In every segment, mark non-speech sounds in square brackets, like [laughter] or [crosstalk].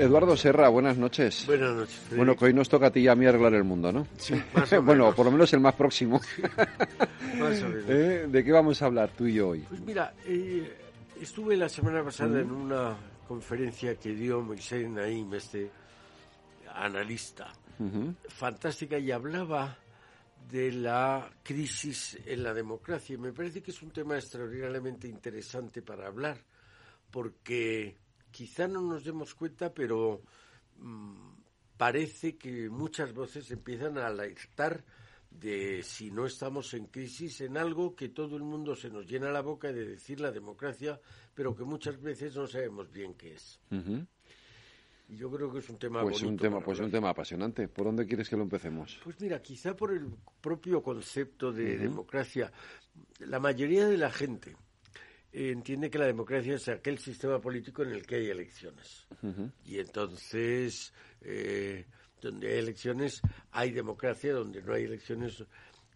Eduardo Serra, buenas noches. Buenas noches. Bueno, que hoy nos toca a ti y a mí arreglar el mundo, ¿no? Sí, más o [laughs] bueno, menos. por lo menos el más próximo. [laughs] Más o menos. ¿Eh? ¿De qué vamos a hablar tú y yo hoy? Pues mira, eh, estuve la semana pasada Mm. en una conferencia que dio Moisés Naim, este analista, fantástica, y hablaba de la crisis en la democracia. Y me parece que es un tema extraordinariamente interesante para hablar, porque quizá no nos demos cuenta, pero mm, parece que muchas voces empiezan a alertar de si no estamos en crisis en algo que todo el mundo se nos llena la boca de decir la democracia, pero que muchas veces no sabemos bien qué es. Y yo creo que es un tema Pues un bonito tema, para pues un tema apasionante. ¿Por dónde quieres que lo empecemos? Pues mira, quizá por el propio concepto de democracia, la mayoría de la gente entiende que la democracia es aquel sistema político en el que hay elecciones. Y entonces, eh, donde hay elecciones, hay democracia, donde no hay elecciones.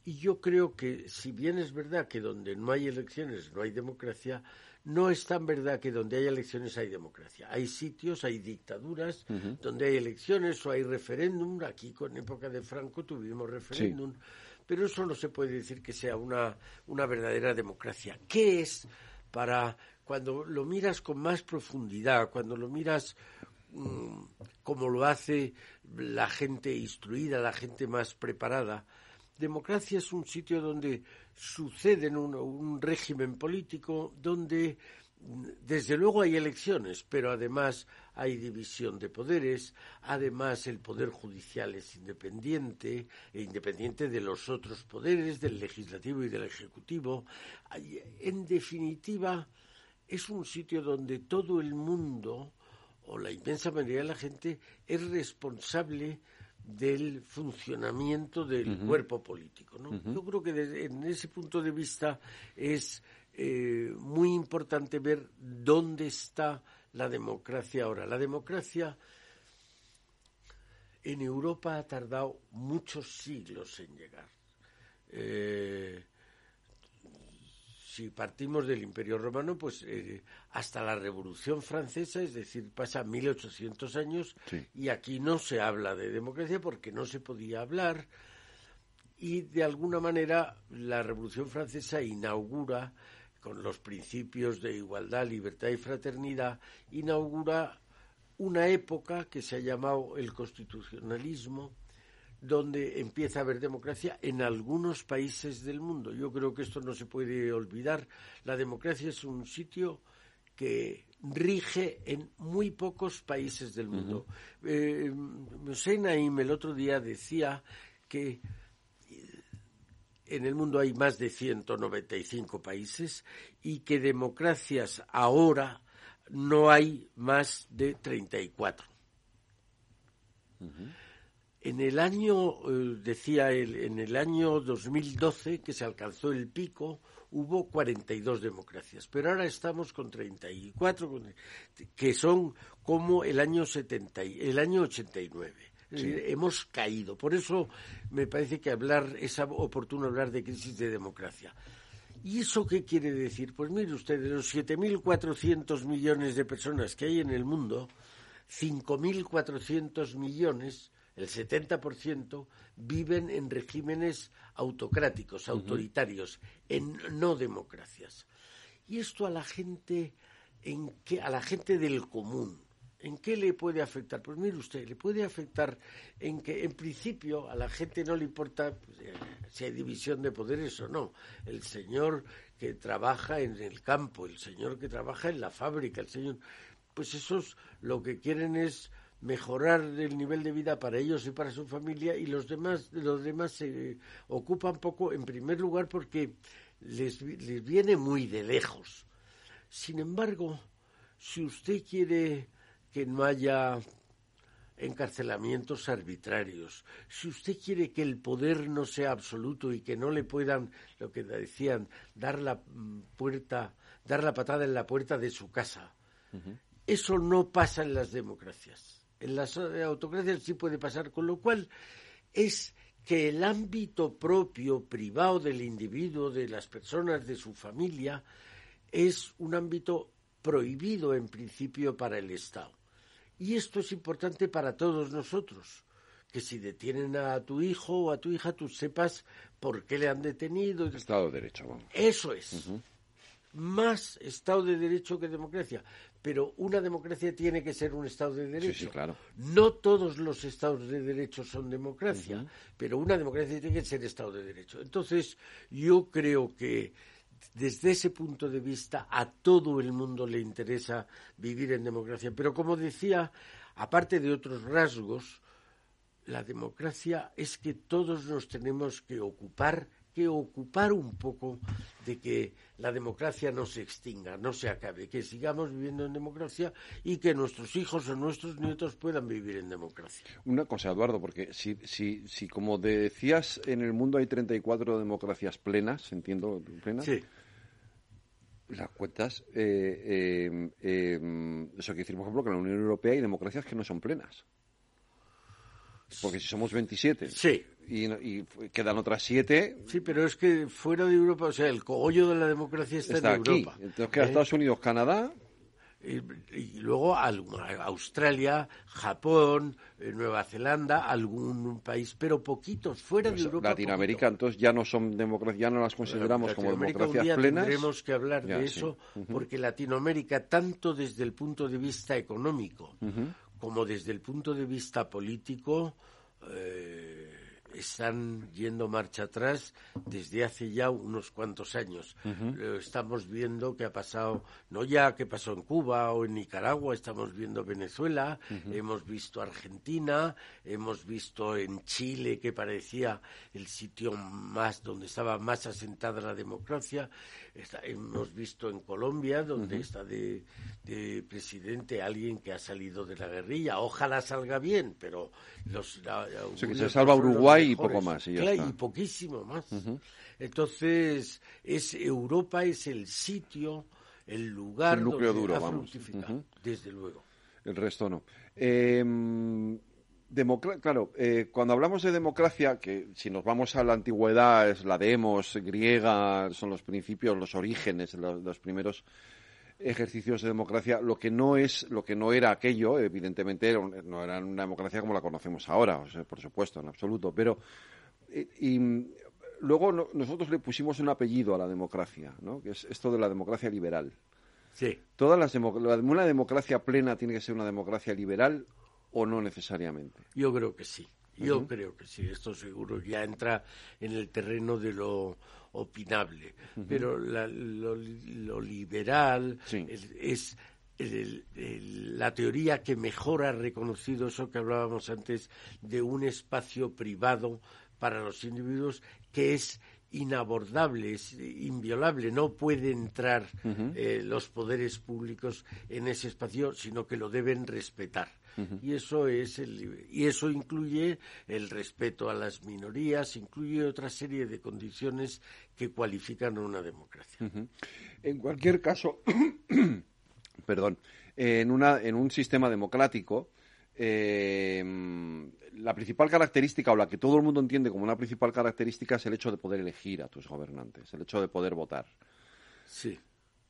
Y yo creo que, si bien es verdad que donde no hay elecciones no hay democracia, no es tan verdad que donde hay elecciones hay democracia. Hay sitios, hay dictaduras donde hay elecciones o hay referéndum. Aquí, con época de Franco, tuvimos referéndum. Pero eso no se puede decir que sea una, una verdadera democracia. ¿Qué es para cuando lo miras con más profundidad, cuando lo miras mm, como lo hace la gente instruida, la gente más preparada. Democracia es un sitio donde sucede un, un régimen político, donde desde luego hay elecciones, pero además hay división de poderes, además el poder judicial es independiente, e independiente de los otros poderes, del legislativo y del ejecutivo. En definitiva, es un sitio donde todo el mundo, o la inmensa mayoría de la gente, es responsable del funcionamiento del cuerpo político. ¿no? Yo creo que desde- en ese punto de vista es eh, muy importante ver dónde está la democracia ahora. La democracia en Europa ha tardado muchos siglos en llegar. Eh, si partimos del Imperio Romano, pues eh, hasta la Revolución Francesa, es decir, pasa 1800 años Sí. y aquí no se habla de democracia porque no se podía hablar y de alguna manera la Revolución Francesa inaugura con los principios de igualdad, libertad y fraternidad, inaugura una época que se ha llamado el constitucionalismo, donde empieza a haber democracia en algunos países del mundo. Yo creo que esto no se puede olvidar. La democracia es un sitio que rige en muy pocos países del mundo. Eh, Moshe Naim el otro día decía que en el mundo hay más de 195 países y que democracias ahora no hay más de 34. En el año, eh, decía él, en el año 2012, que se alcanzó el pico, hubo 42 democracias, pero ahora estamos con 34, con- que son como el año 70, y- el año 89. Decir, hemos caído. Por eso me parece que hablar es oportuno hablar de crisis de democracia. ¿Y eso qué quiere decir? Pues mire usted, de los 7.400 millones de personas que hay en el mundo, 5.400 millones, el 70%, viven en regímenes autocráticos, autoritarios, en no democracias. Y esto a la gente, en qué, a la gente del común, ¿En qué le puede afectar? Pues mire usted, le puede afectar en que, en principio, a la gente no le importa pues, eh, si hay división de poderes o no. El señor que trabaja en el campo, el señor que trabaja en la fábrica, el señor. Pues esos lo que quieren es mejorar el nivel de vida para ellos y para su familia y los demás los demás se ocupan poco en primer lugar porque les, les viene muy de lejos. Sin embargo, si usted quiere que no haya encarcelamientos arbitrarios, si usted quiere que el poder no sea absoluto y que no le puedan, lo que decían, dar la puerta, dar la patada en la puerta de su casa, eso no pasa en las democracias. En las autocracias sí puede pasar, con lo cual es que el ámbito propio, privado del individuo, de las personas, de su familia, es un ámbito prohibido en principio para el Estado. Y esto es importante para todos nosotros, que si detienen a tu hijo o a tu hija, tú sepas por qué le han detenido. Estado de Derecho, vamos. Eso es. Más Estado de Derecho que democracia. Pero una democracia tiene que ser un Estado de Derecho. Sí, sí, claro. No todos los Estados de Derecho son democracia, pero una democracia tiene que ser Estado de Derecho. Entonces, yo creo que desde ese punto de vista a todo el mundo le interesa vivir en democracia. Pero como decía, aparte de otros rasgos, la democracia es que todos nos tenemos que ocupar que ocupar un poco de que la democracia no se extinga, no se acabe, que sigamos viviendo en democracia y que nuestros hijos o nuestros nietos puedan vivir en democracia. Una cosa, Eduardo, porque si, si, si como decías, en el mundo hay 34 democracias plenas, entiendo, plenas. Sí. Las cuentas, eh, eh, eh, eso quiere decir, por ejemplo, que en la Unión Europea hay democracias que no son plenas. Porque si somos 27 Sí, y, y quedan otras 7, sí, pero es que fuera de Europa, o sea, el cogollo de la democracia está, está en aquí. Europa. Entonces queda ¿eh? Estados Unidos, Canadá, y, y luego Australia, Japón, eh, Nueva Zelanda, algún país, pero poquitos, fuera de pues, Europa. Latinoamérica, entonces ya no son democracias, ya no las consideramos como Latinoamérica un democracias día plenas. Tendremos que hablar Ya, de sí. eso, porque Latinoamérica, tanto desde el punto de vista económico como desde el punto de vista político, eh, están yendo marcha atrás desde hace ya unos cuantos años. Lo estamos viendo que ha pasado, no ya que pasó en Cuba o en Nicaragua, estamos viendo Venezuela, hemos visto Argentina, hemos visto en Chile que parecía el sitio más donde estaba más asentada la democracia, Está- hemos visto en Colombia donde está de, de presidente alguien que ha salido de la guerrilla. Ojalá salga bien, pero los la- que se salva son y poco más, y está. poquísimo más. Entonces, es Europa es el sitio, el lugar El núcleo donde duro, fructificado, Ujú. desde luego. El resto no. Eh, democra- claro, eh, cuando hablamos de democracia, que si nos vamos a la antigüedad es la demos griega, son los principios, los orígenes, los, los primeros ejercicios de democracia, lo que no es, lo que no era aquello, evidentemente era un- no era una democracia como la conocemos ahora, o sea, por supuesto, en absoluto, pero eh, y, mm, luego no- nosotros le pusimos un apellido a la democracia, ¿no? Que es esto de la democracia liberal. Sí. ¿Todas las democ- ¿Una democracia plena tiene que ser una democracia liberal o no necesariamente? Yo creo que sí. Yo creo que sí. Esto seguro ya entra en el terreno de lo opinable. Pero la- lo, lo liberal Sí. es, es el- el- la teoría que mejor ha reconocido eso que hablábamos antes de un espacio privado para los individuos que es inabordable, es inviolable, no puede entrar eh, los poderes públicos en ese espacio, sino que lo deben respetar. Y eso es el y eso incluye el respeto a las minorías, incluye otra serie de condiciones que cualifican a una democracia. En cualquier caso, [coughs] perdón, en, una, en un sistema democrático, eh, la principal característica, o la que todo el mundo entiende como una principal característica, es el hecho de poder elegir a tus gobernantes, el hecho de poder votar. Sí.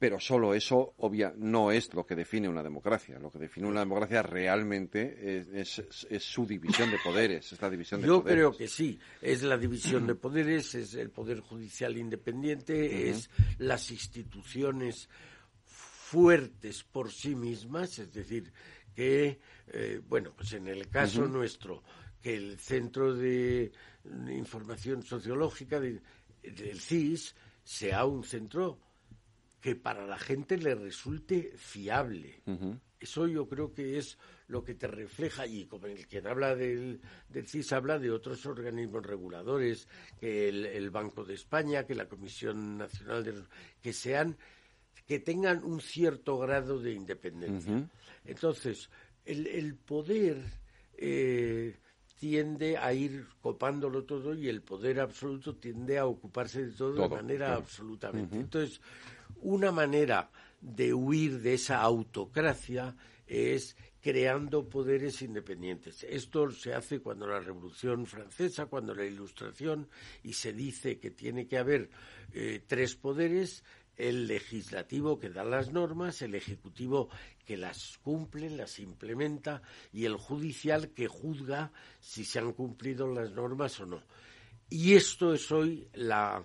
Pero solo eso, obvia, no es lo que define una democracia. Lo que define una democracia realmente es, es- es su división de poderes, es la división de Yo poderes. creo que sí. Es la división de poderes, es el poder judicial independiente, es las instituciones fuertes por sí mismas, es decir, que, eh, bueno, pues en el caso nuestro, que el Centro de Información Sociológica de- del CIS sea un centro que para la gente le resulte fiable. Eso yo creo que es lo que te refleja, y como el quien habla del, del CIS habla de otros organismos reguladores, que el, el Banco de España, que la Comisión Nacional de... que sean que tengan un cierto grado de independencia. Entonces, el, el poder eh, tiende a ir copándolo todo y el poder absoluto tiende a ocuparse de todo, de manera absolutamente. Entonces, una manera de huir de esa autocracia es creando poderes independientes. Esto se hace cuando la Revolución Francesa, cuando la Ilustración, y se dice que tiene que haber eh, tres poderes, el legislativo que da las normas, el ejecutivo que las cumple, las implementa y el judicial que juzga si se han cumplido las normas o no. Y esto es hoy la,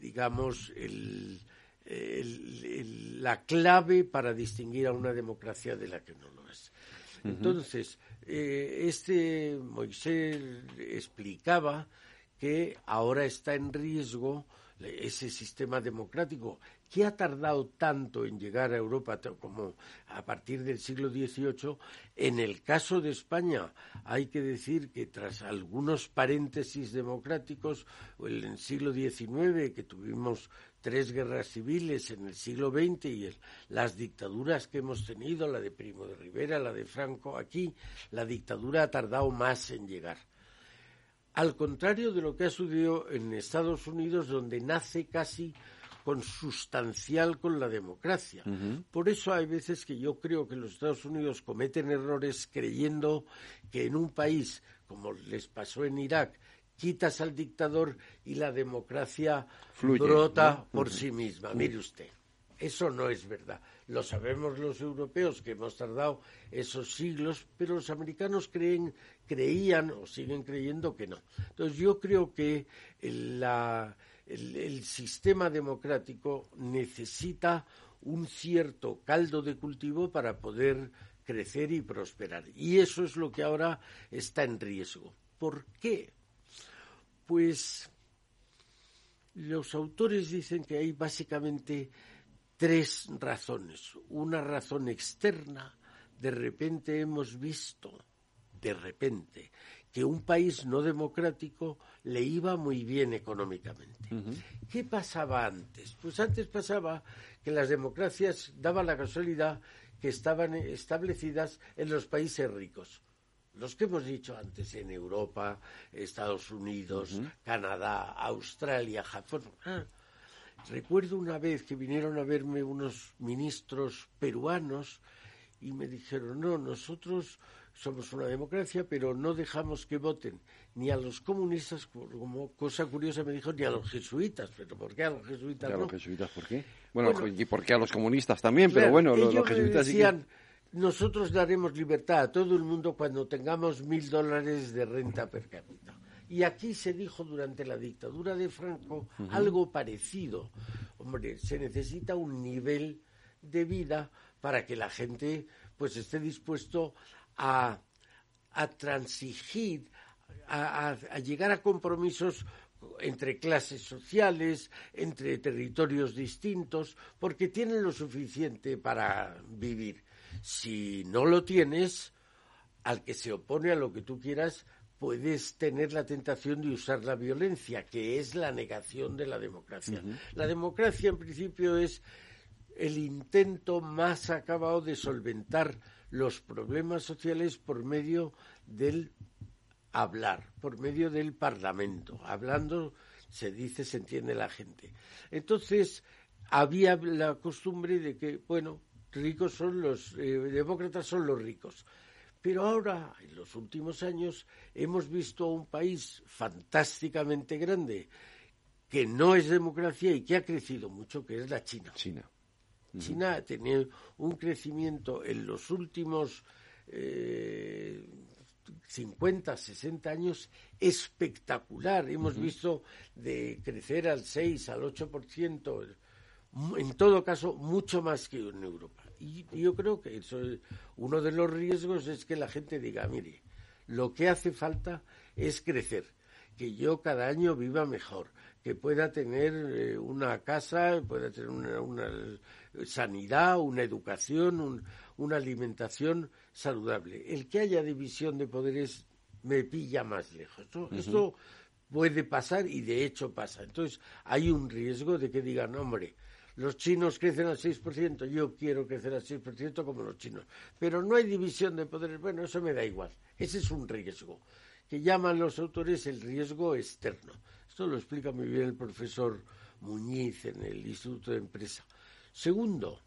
digamos, el, la clave para distinguir a una democracia de la que no lo es. Entonces, eh, este Moisés explicaba que ahora está en riesgo ese sistema democrático que ha tardado tanto en llegar a Europa como a partir del siglo XVIII. En el caso de España, hay que decir que tras algunos paréntesis democráticos, en el siglo XIX, que tuvimos tres guerras civiles en el siglo XX y las dictaduras que hemos tenido, la de Primo de Rivera, la de Franco, aquí la dictadura ha tardado más en llegar. Al contrario de lo que ha sucedido en Estados Unidos, donde nace casi consustancial con la democracia. Por eso hay veces que yo creo que los Estados Unidos cometen errores creyendo que en un país, como les pasó en Irak, quitas al dictador y la democracia brota por sí misma. Mire usted, eso no es verdad. Lo sabemos los europeos que hemos tardado esos siglos, pero los americanos creen, creían o siguen creyendo que no. Entonces yo creo que el, el sistema democrático necesita un cierto caldo de cultivo para poder crecer y prosperar. Y eso es lo que ahora está en riesgo. ¿Por qué? Pues los autores dicen que hay básicamente tres razones. Una razón externa, de repente hemos visto, de repente, que un país no democrático le iba muy bien económicamente. ¿Qué pasaba antes? Pues antes pasaba que las democracias daban la casualidad que estaban establecidas en los países ricos los que hemos dicho antes en Europa, Estados Unidos, Canadá, Australia, Japón. Ah, recuerdo una vez que vinieron a verme unos ministros peruanos y me dijeron, no, nosotros somos una democracia, pero no dejamos que voten ni a los comunistas, como cosa curiosa me dijo, ni a los jesuitas. ¿Pero por qué a los jesuitas ¿Y a los jesuitas por qué? Bueno, ¿y por qué a los comunistas también? pero bueno, los, jesuitas decían, nosotros daremos libertad a todo el mundo cuando tengamos mil dólares de renta per cápita. Y aquí se dijo durante la dictadura de Franco algo parecido. Hombre, se necesita un nivel de vida para que la gente pues esté dispuesto a, a transigir, a, a llegar a compromisos entre clases sociales, entre territorios distintos, porque tienen lo suficiente para vivir. Si no lo tienes, al que se opone a lo que tú quieras, puedes tener la tentación de usar la violencia, que es la negación de la democracia. La democracia, en principio, es el intento más acabado de solventar los problemas sociales por medio del hablar, por medio del Parlamento. Hablando, se dice, se entiende la gente. Entonces, había la costumbre de que, bueno, ricos son los eh, demócratas son los ricos. Pero ahora, en los últimos años, hemos visto un país fantásticamente grande que no es democracia y que ha crecido mucho, que es la China. China. China ha tenido un crecimiento en los últimos eh, 50, 60 años espectacular. Hemos visto de crecer al 6, al 8%, en todo caso, mucho más que en Europa. Y yo creo que eso uno de los riesgos es que la gente diga, mire, lo que hace falta es crecer, que yo cada año viva mejor, que pueda tener eh, una casa, pueda tener una, sanidad, una educación, una alimentación saludable. El que haya división de poderes me pilla más lejos. Esto puede pasar y de hecho pasa. Entonces hay un riesgo de que digan, hombre, los chinos crecen al 6%, yo quiero crecer al 6% como los chinos. Pero no hay división de poderes. Bueno, eso me da igual. Ese es un riesgo, que llaman los autores el riesgo externo. Esto lo explica muy bien el profesor Muñiz en el Instituto de Empresa. Segundo,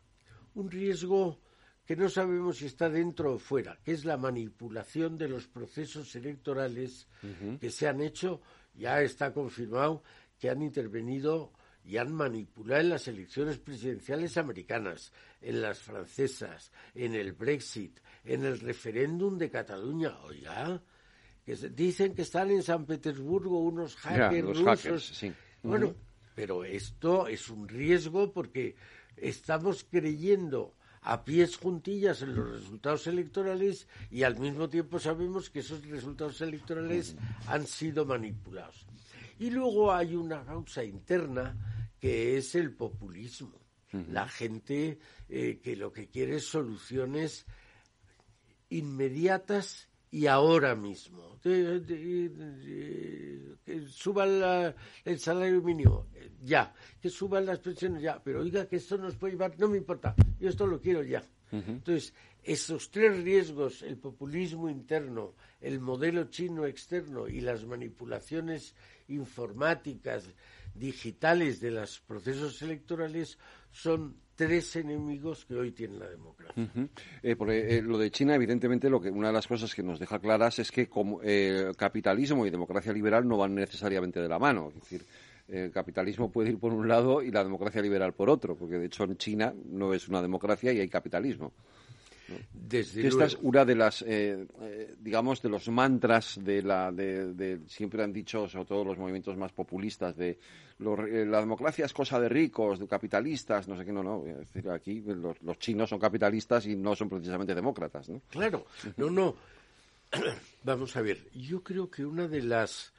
un riesgo que no sabemos si está dentro o fuera, que es la manipulación de los procesos electorales que se han hecho, ya está confirmado que han intervenido y han manipulado en las elecciones presidenciales americanas, en las francesas, en el Brexit, en el referéndum de Cataluña. Oiga, que dicen que están en San Petersburgo unos hackers rusos. Bueno, pero esto es un riesgo porque estamos creyendo a pies juntillas en los resultados electorales y al mismo tiempo sabemos que esos resultados electorales han sido manipulados. Y luego hay una causa interna que es el populismo. La gente eh, que lo que quiere es soluciones inmediatas y ahora mismo. que suban el salario mínimo, ya. Que suban las pensiones, ya. Pero oiga que esto nos puede llevar, no me importa, yo esto lo quiero ya. Entonces, esos tres riesgos, el populismo interno, el modelo chino externo y las manipulaciones informáticas, digitales de los procesos electorales, son tres enemigos que hoy tiene la democracia. Eh, lo de China, evidentemente, lo que una de las cosas que nos deja claras es que como, eh, capitalismo y democracia liberal no van necesariamente de la mano. Es decir, el capitalismo puede ir por un lado y la democracia liberal por otro, porque de hecho en China no es una democracia y hay capitalismo. Esta es una de las, eh, eh, digamos, de los mantras de la, de, siempre han dicho, sobre todo los movimientos más populistas, de eh, la democracia es cosa de ricos, de capitalistas, no sé qué, no, no. Es decir, aquí los, chinos son capitalistas y no son precisamente demócratas, ¿no? Claro, no, no. [clears throat] Vamos a ver, yo creo que una de las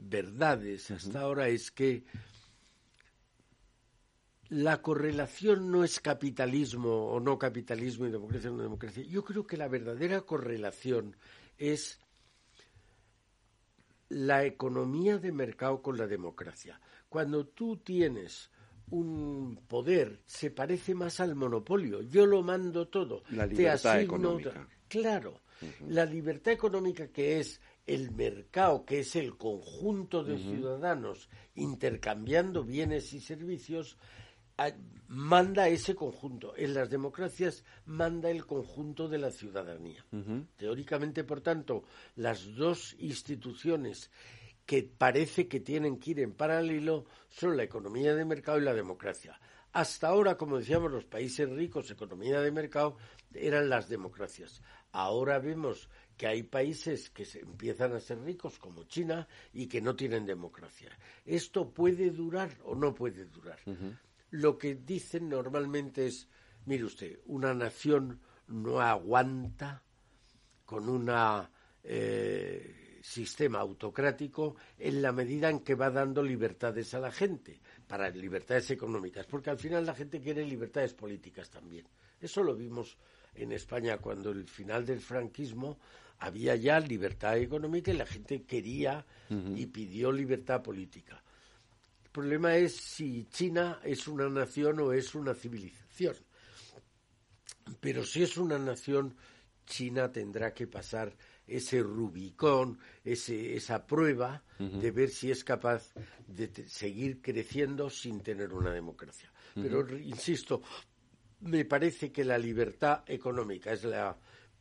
verdades hasta ahora es que la correlación no es capitalismo o no capitalismo y democracia o no democracia. Yo creo que la verdadera correlación es la economía de mercado con la democracia. Cuando tú tienes un poder, se parece más al monopolio. Yo lo mando todo. La libertad económica. Claro. La libertad económica que es el mercado, que es el conjunto de ciudadanos intercambiando bienes y servicios, manda ese conjunto. En las democracias manda el conjunto de la ciudadanía. Teóricamente, por tanto, las dos instituciones que parece que tienen que ir en paralelo son la economía de mercado y la democracia. Hasta ahora, como decíamos, los países ricos, economía de mercado, eran las democracias. Ahora vemos que hay países que se empiezan a ser ricos, como China, y que no tienen democracia. ¿Esto puede durar o no puede durar? Lo que dicen normalmente es, mire usted, una nación no aguanta con un eh, sistema autocrático en la medida en que va dando libertades a la gente, para libertades económicas, porque al final la gente quiere libertades políticas también. Eso lo vimos en España cuando el final del franquismo había ya libertad económica y la gente quería y pidió libertad política problema es si China es una nación o es una civilización. Pero si es una nación, China tendrá que pasar ese Rubicón, ese, esa prueba de ver si es capaz de seguir creciendo sin tener una democracia. Pero, insisto, me parece que la libertad económica es la,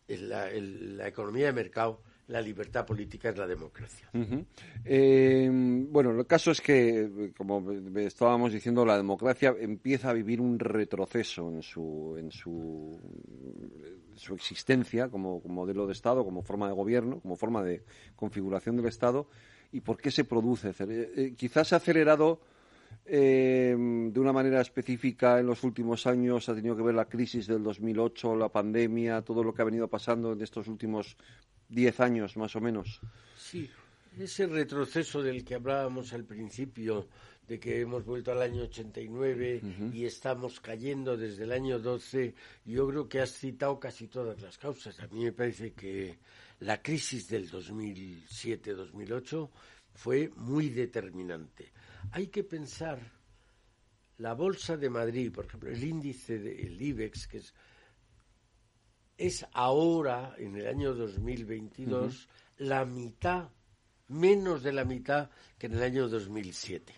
la economía de mercado la libertad política es la democracia. Eh, bueno, el caso es que, como estábamos diciendo, la democracia empieza a vivir un retroceso en su, en su, su existencia como, modelo de Estado, como forma de gobierno, como forma de configuración del Estado. ¿Y por qué se produce? Eh, eh, quizás se ha acelerado de una manera específica en los últimos años ha tenido que ver la crisis del 2008, la pandemia, todo lo que ha venido pasando en estos últimos diez años más o menos. Sí, ese retroceso del que hablábamos al principio, de que hemos vuelto al año 89 y estamos cayendo desde el año 12, yo creo que has citado casi todas las causas. A mí me parece que la crisis del 2007-2008 fue muy determinante. Hay que pensar la bolsa de Madrid, por ejemplo, el índice del IBEX, que es, es ahora, en el año 2022, la mitad, menos de la mitad que en el año 2007.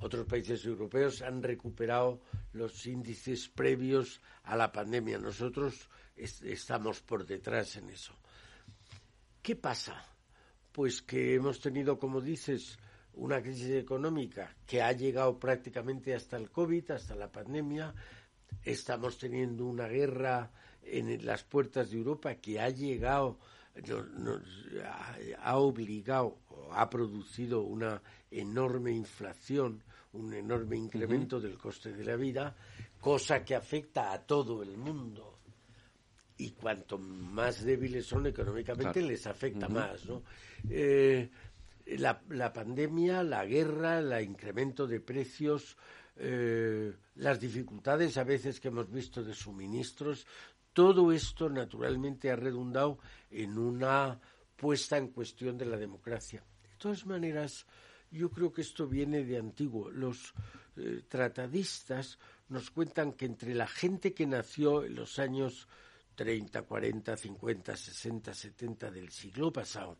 Otros países europeos han recuperado los índices previos a la pandemia. Nosotros estamos por detrás en eso. ¿Qué pasa? Pues que hemos tenido, como dices, una crisis económica que ha llegado prácticamente hasta el COVID, hasta la pandemia. Estamos teniendo una guerra en las puertas de Europa que ha llegado, nos, ha, obligado, ha producido una enorme inflación, un enorme incremento del coste de la vida, cosa que afecta a todo el mundo. Y cuanto más débiles son económicamente, les afecta más, ¿no? Eh, la, la, pandemia, la guerra, el incremento de precios, eh, las dificultades a veces que hemos visto de suministros, todo esto naturalmente ha redundado en una puesta en cuestión de la democracia. De todas maneras, yo creo que esto viene de antiguo. Los eh, tratadistas nos cuentan que entre la gente que nació en los años 30, 40, 50, 60, 70 del siglo pasado,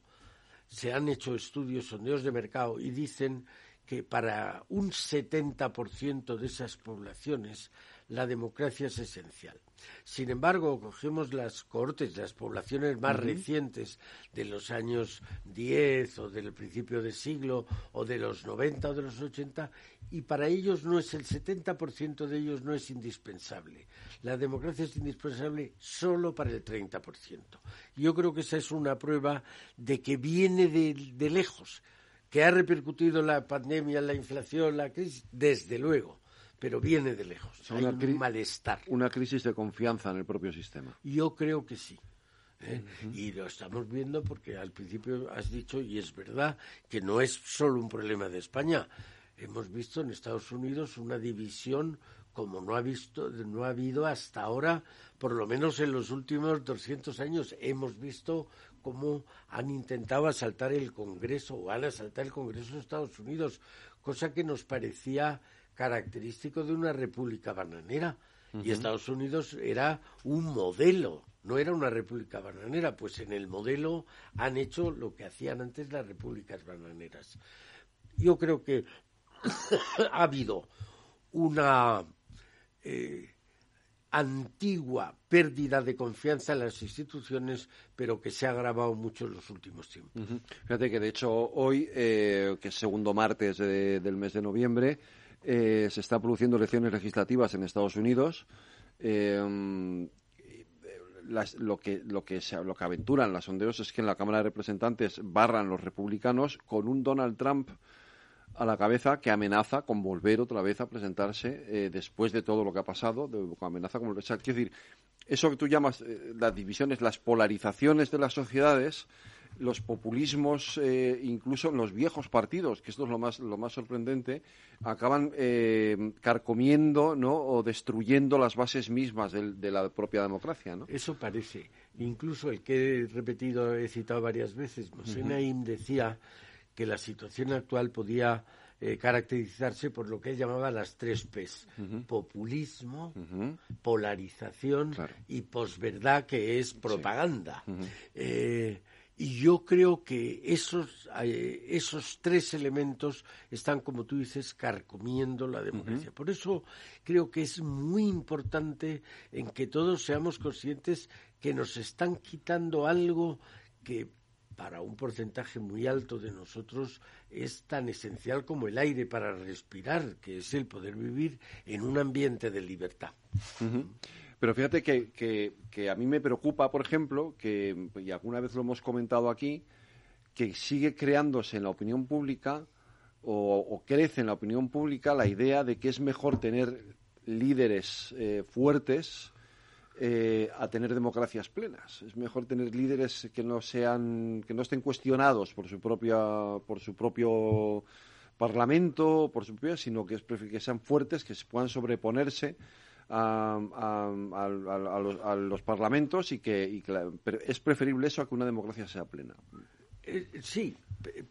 se han hecho estudios, sondeos de mercado y dicen que para un 70% de esas poblaciones la democracia es esencial. Sin embargo, cogemos las cortes, las poblaciones más recientes de los años 10 o del principio del siglo o de los 90 o de los 80 y para ellos no es el 70% de ellos no es indispensable. La democracia es indispensable solo para el 30%. Yo creo que esa es una prueba de que viene de lejos, que ha repercutido la pandemia, la inflación, la crisis, desde luego pero viene de lejos. Hay un malestar. Una crisis de confianza en el propio sistema. Yo creo que sí. ¿eh? Y lo estamos viendo porque al principio has dicho, y es verdad, que no es solo un problema de España. Hemos visto en Estados Unidos una división como no ha, visto, no ha habido hasta ahora, por lo menos en los últimos 200 años. Hemos visto cómo han intentado asaltar el Congreso o han asaltado el Congreso de Estados Unidos, cosa que nos parecía característico de una república bananera. Y Estados Unidos era un modelo, no era una república bananera, pues en el modelo han hecho lo que hacían antes las repúblicas bananeras. Yo creo que [coughs] ha habido una eh, antigua pérdida de confianza en las instituciones, pero que se ha agravado mucho en los últimos tiempos. Fíjate que, de hecho, hoy, eh, que es segundo martes del mes de noviembre, eh, se están produciendo elecciones legislativas en Estados Unidos. Eh, lo que lo que se, lo que aventuran las sondeos es que en la Cámara de Representantes barran los republicanos con un Donald Trump a la cabeza que amenaza con volver otra vez a presentarse eh, después de todo lo que ha pasado, de, amenaza con volver. quiero decir, eso que tú llamas las divisiones, las polarizaciones de las sociedades, los populismos, eh, incluso los viejos partidos, que esto es lo más, lo más sorprendente, acaban eh, carcomiendo ¿no? o destruyendo las bases mismas de, la propia democracia. ¿no? Eso parece. Incluso el que he repetido, he citado varias veces, Mosé decía que la situación actual podía eh, caracterizarse por lo que él llamaba las tres P's. Populismo, polarización y posverdad, que es propaganda. Y yo creo que esos, eh, esos tres elementos están, como tú dices, carcomiendo la democracia. Por eso creo que es muy importante en que todos seamos conscientes que nos están quitando algo que para un porcentaje muy alto de nosotros es tan esencial como el aire para respirar, que es el poder vivir en un ambiente de libertad. Pero fíjate que, que, a mí me preocupa, por ejemplo, que, y alguna vez lo hemos comentado aquí, que sigue creándose en la opinión pública o, crece en la opinión pública la idea de que es mejor tener líderes eh, fuertes eh, a tener democracias plenas. Es mejor tener líderes que no sean, que no estén cuestionados por su propia, por su propio parlamento, por su propia, sino que, es, que sean fuertes, que puedan sobreponerse a, los, parlamentos y que, es preferible eso a que una democracia sea plena. Eh, sí,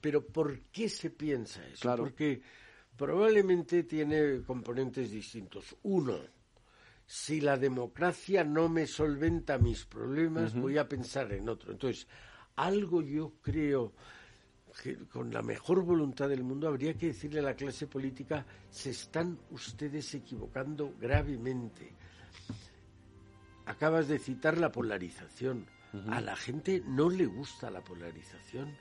pero ¿por qué se piensa eso? Porque probablemente tiene componentes distintos. Uno, si la democracia no me solventa mis problemas, voy a pensar en otro. Entonces, algo yo creo que con la mejor voluntad del mundo habría que decirle a la clase política, se están ustedes equivocando gravemente. Acabas de citar la polarización. A la gente no le gusta la polarización.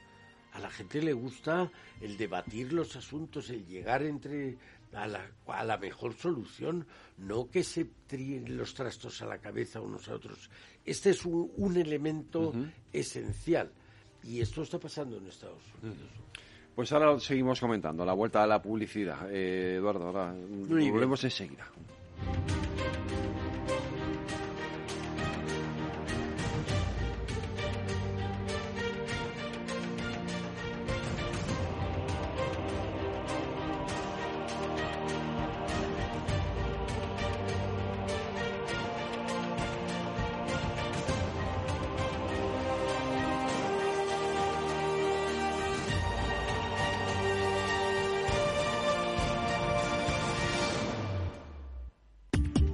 A la gente le gusta el debatir los asuntos, el llegar entre a la, a la mejor solución, no que se tríen los trastos a la cabeza unos a otros. Este es un, elemento esencial. Y esto está pasando en Estados Unidos. Pues ahora seguimos comentando, la vuelta a la publicidad. Eh, Eduardo, ahora volvemos enseguida.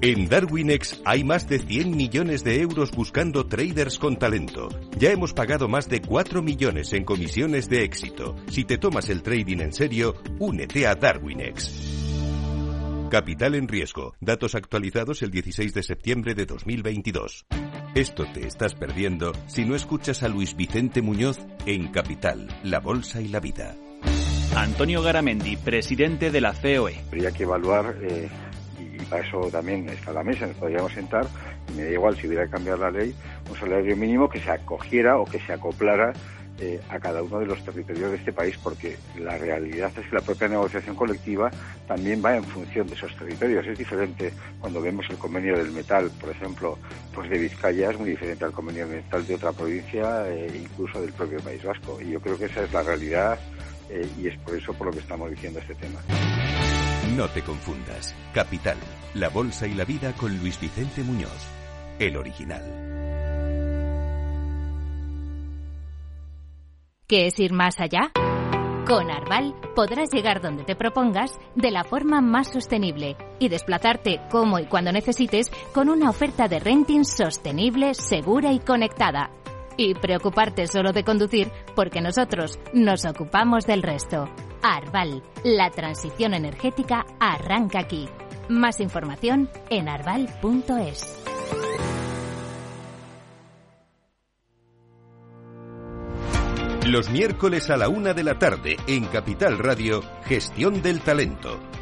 En Darwinex hay más de 100 millones de euros buscando traders con talento. Ya hemos pagado más de 4 millones en comisiones de éxito. Si te tomas el trading en serio, únete a Darwinex. Capital en riesgo. Datos actualizados el 16 de septiembre de 2022. Esto te estás perdiendo si no escuchas a Luis Vicente Muñoz en Capital, la Bolsa y la Vida. Antonio Garamendi, presidente de la COE. Habría que evaluar eh, y para eso también está la mesa, nos podríamos sentar, y me da igual si hubiera que cambiar la ley, un salario mínimo que se acogiera o que se acoplara eh, a cada uno de los territorios de este país, porque la realidad es que la propia negociación colectiva también va en función de esos territorios. Es diferente cuando vemos el convenio del metal, por ejemplo, pues de Vizcaya es muy diferente al convenio del metal de otra provincia, e incluso del propio País Vasco. Y yo creo que esa es la realidad eh, y es por eso por lo que estamos diciendo este tema. No te confundas. Capital, la bolsa y la vida con Luis Vicente Muñoz, el original. ¿Qué es ir más allá? Con Arval podrás llegar donde te propongas de la forma más sostenible y desplazarte como y cuando necesites con una oferta de renting sostenible, segura y conectada. Y preocuparte solo de conducir porque nosotros nos ocupamos del resto. Arval, la transición energética arranca aquí. Más información en arval.es. Los miércoles a la una de la tarde en Capital Radio, Gestión del Talento.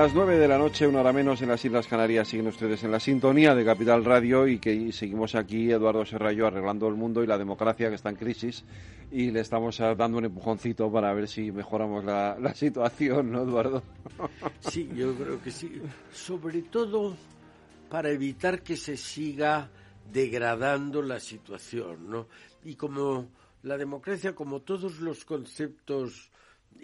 Las nueve de la noche, una hora menos en las Islas Canarias, siguen ustedes en la sintonía de Capital Radio y que seguimos aquí, Eduardo Serrallo, arreglando el mundo y la democracia que está en crisis y le estamos ah, dando un empujoncito para ver si mejoramos la situación, ¿no, Eduardo? [laughs] Sí, yo creo que sí. Sobre todo para evitar que se siga degradando la situación, ¿no? Y como la democracia, como todos los conceptos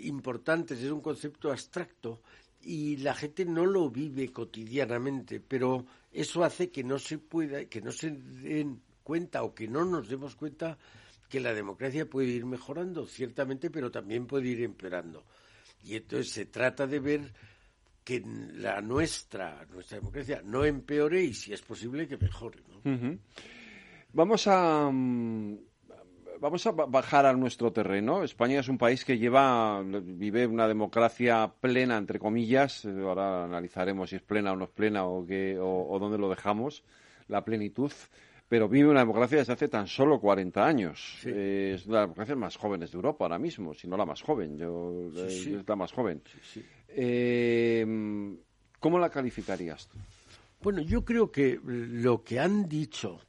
importantes, es un concepto abstracto, y la gente no lo vive cotidianamente, pero eso hace que no se pueda, que no se den cuenta o que no nos demos cuenta que la democracia puede ir mejorando, ciertamente, pero también puede ir empeorando. Y entonces se trata de ver que la nuestra, nuestra democracia no empeore y si es posible que mejore. Vamos a mm, vamos a bajar a nuestro terreno. España es un país que lleva, vive una democracia plena, entre comillas. Ahora analizaremos si es plena o no es plena o, qué, o, dónde lo dejamos, la plenitud. Pero vive una democracia desde hace tan solo 40 años. Eh, es una de las democracias más jóvenes de Europa ahora mismo, si no la más joven. Yo, eh, Es la más joven. Eh, ¿Cómo la calificarías tú? Bueno, yo creo que lo que han dicho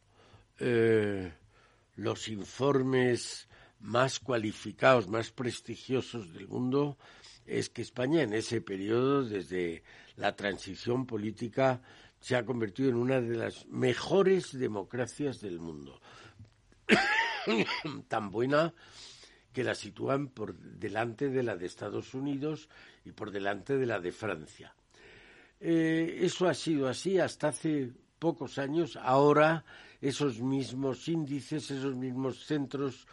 los informes más cualificados, más prestigiosos del mundo, es que España en ese periodo, desde la transición política, se ha convertido en una de las mejores democracias del mundo. [coughs] Tan buena que la sitúan por delante de la de Estados Unidos y por delante de la de Francia. Eh, eso ha sido así hasta hace pocos años. Ahora esos mismos índices, esos mismos centros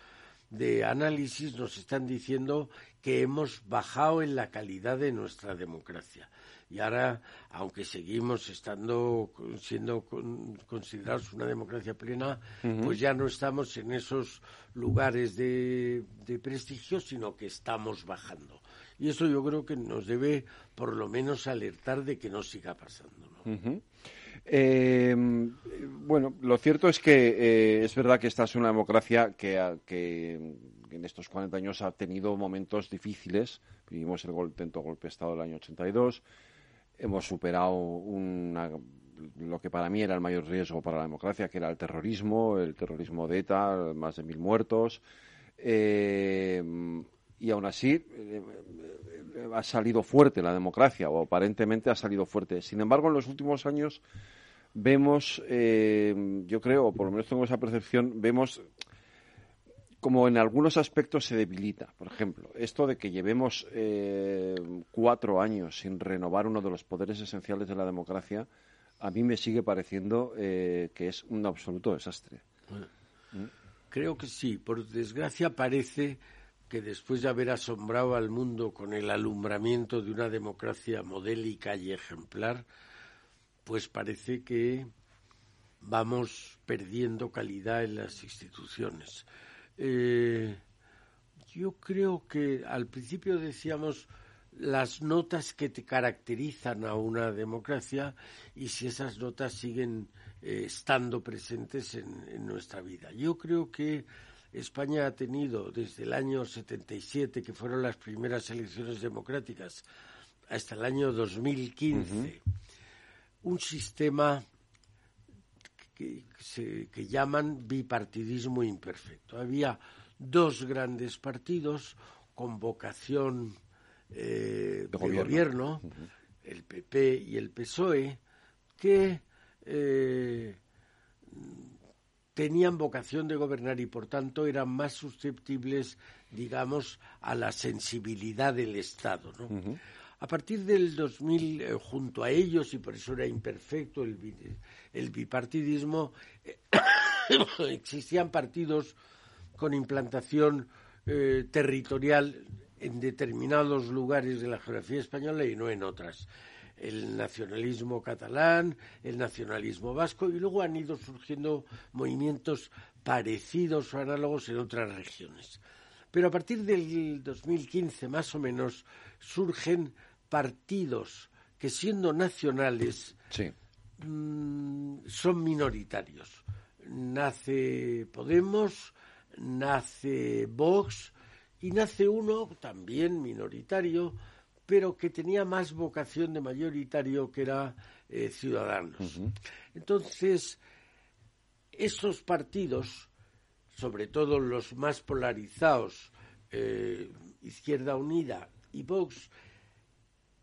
de análisis nos están diciendo que hemos bajado en la calidad de nuestra democracia. Y ahora, aunque seguimos estando siendo considerados una democracia plena, pues ya no estamos en esos lugares de, prestigio, sino que estamos bajando. Y eso yo creo que nos debe, por lo menos, alertar de que no siga pasando. Eh, bueno, lo cierto es que eh, es verdad que esta es una democracia que, en estos 40 años ha tenido momentos difíciles. Vivimos el intento golpe de Estado del año 82. Hemos superado lo que para mí era el mayor riesgo para la democracia, que era el terrorismo, el terrorismo de ETA, más de mil muertos. Eh, y aún así ha salido fuerte la democracia, o aparentemente ha salido fuerte. Sin embargo, en los últimos años vemos, eh, yo creo, o por lo menos tengo esa percepción, vemos como en algunos aspectos se debilita. Por ejemplo, esto de que llevemos eh, cuatro años sin renovar uno de los poderes esenciales de la democracia, a mí me sigue pareciendo eh, que es un absoluto desastre. Creo que sí. Por desgracia parece que después de haber asombrado al mundo con el alumbramiento de una democracia modélica y ejemplar, pues parece que vamos perdiendo calidad en las instituciones. Eh, yo creo que al principio decíamos las notas que te caracterizan a una democracia y si esas notas siguen eh, estando presentes en, nuestra vida. Yo creo que España ha tenido desde el año 77, que fueron las primeras elecciones democráticas, hasta el año 2015, un sistema que, que, llaman bipartidismo imperfecto. Había dos grandes partidos con vocación eh, de, gobierno, el PP y el PSOE, que eh, tenían vocación de gobernar y por tanto eran más susceptibles, digamos, a la sensibilidad del Estado. ¿no? A partir del 2000, eh, junto a ellos, y por eso era imperfecto el, el bipartidismo, eh, [coughs] existían partidos con implantación eh, territorial en determinados lugares de la geografía española y no en otras el nacionalismo catalán, el nacionalismo vasco y luego han ido surgiendo movimientos parecidos o análogos en otras regiones. Pero a partir del 2015 más o menos surgen partidos que siendo nacionales mm, son minoritarios. Nace Podemos, nace Vox y nace uno también minoritario pero que tenía más vocación de mayoritario que era eh, Ciudadanos. Entonces, esos partidos, sobre todo los más polarizados, eh, Izquierda Unida y Vox,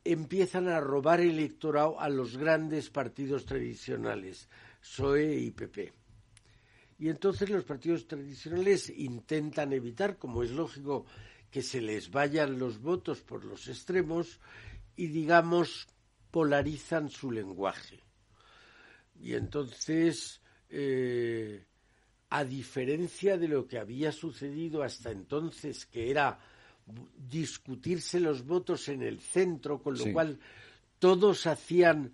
empiezan a robar electorado a los grandes partidos tradicionales, PSOE y PP. Y entonces los partidos tradicionales intentan evitar, como es lógico, que se les vayan los votos por los extremos y, digamos, polarizan su lenguaje. Y entonces, eh, a diferencia de lo que había sucedido hasta entonces, que era discutirse los votos en el centro, con lo cual todos hacían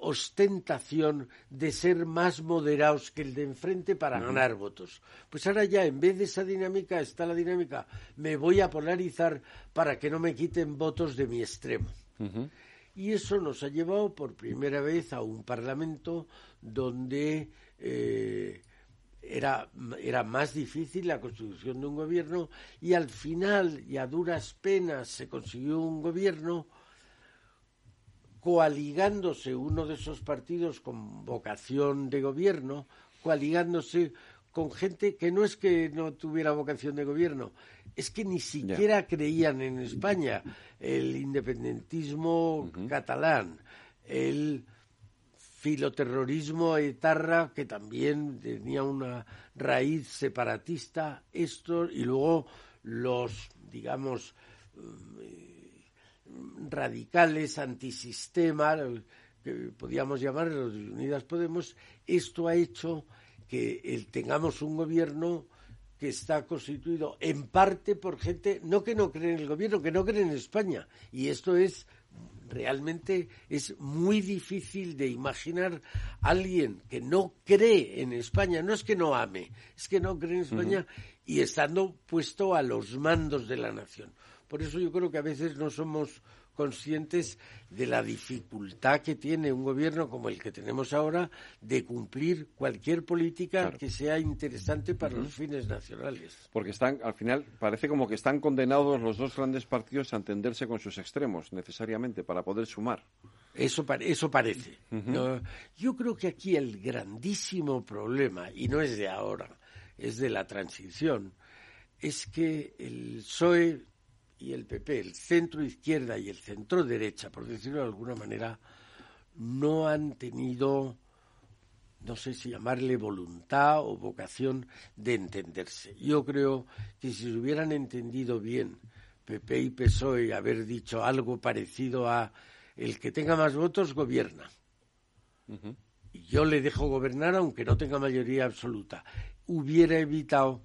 ostentación de ser más moderados que el de enfrente para ganar votos. Pues ahora ya, en vez de esa dinámica, está la dinámica, me voy a polarizar para que no me quiten votos de mi extremo. Y eso nos ha llevado por primera vez a un Parlamento donde eh, era, era más difícil la constitución de un gobierno y al final y a duras penas se consiguió un gobierno coaligándose uno de esos partidos con vocación de gobierno, coaligándose con gente que no es que no tuviera vocación de gobierno, es que ni siquiera creían en España. El independentismo catalán, el filoterrorismo etarra que también tenía una raíz separatista, esto y luego los, digamos, radicales antisistema, que podíamos llamar los Unidas Podemos, esto ha hecho que tengamos un gobierno que está constituido en parte por gente no que no cree en el gobierno, que no cree en España. Y esto es realmente es muy difícil de imaginar a alguien que no cree en España, no es que no ame, es que no cree en España y estando puesto a los mandos de la nación. Por eso yo creo que a veces no somos conscientes de la dificultad que tiene un gobierno como el que tenemos ahora de cumplir cualquier política que sea interesante para los fines nacionales. Porque están, al final, parece como que están condenados los dos grandes partidos a entenderse con sus extremos, necesariamente, para poder sumar. Eso, eso parece. yo creo que aquí el grandísimo problema, y no es de ahora, es de la transición, es que el PSOE y el PP, el centro izquierda y el centro derecha, por decirlo de alguna manera, no han tenido, no sé si llamarle voluntad o vocación de entenderse. Yo creo que si se hubieran entendido bien PP y PSOE haber dicho algo parecido a el que tenga más votos gobierna. Y yo le dejo gobernar aunque no tenga mayoría absoluta. Hubiera evitado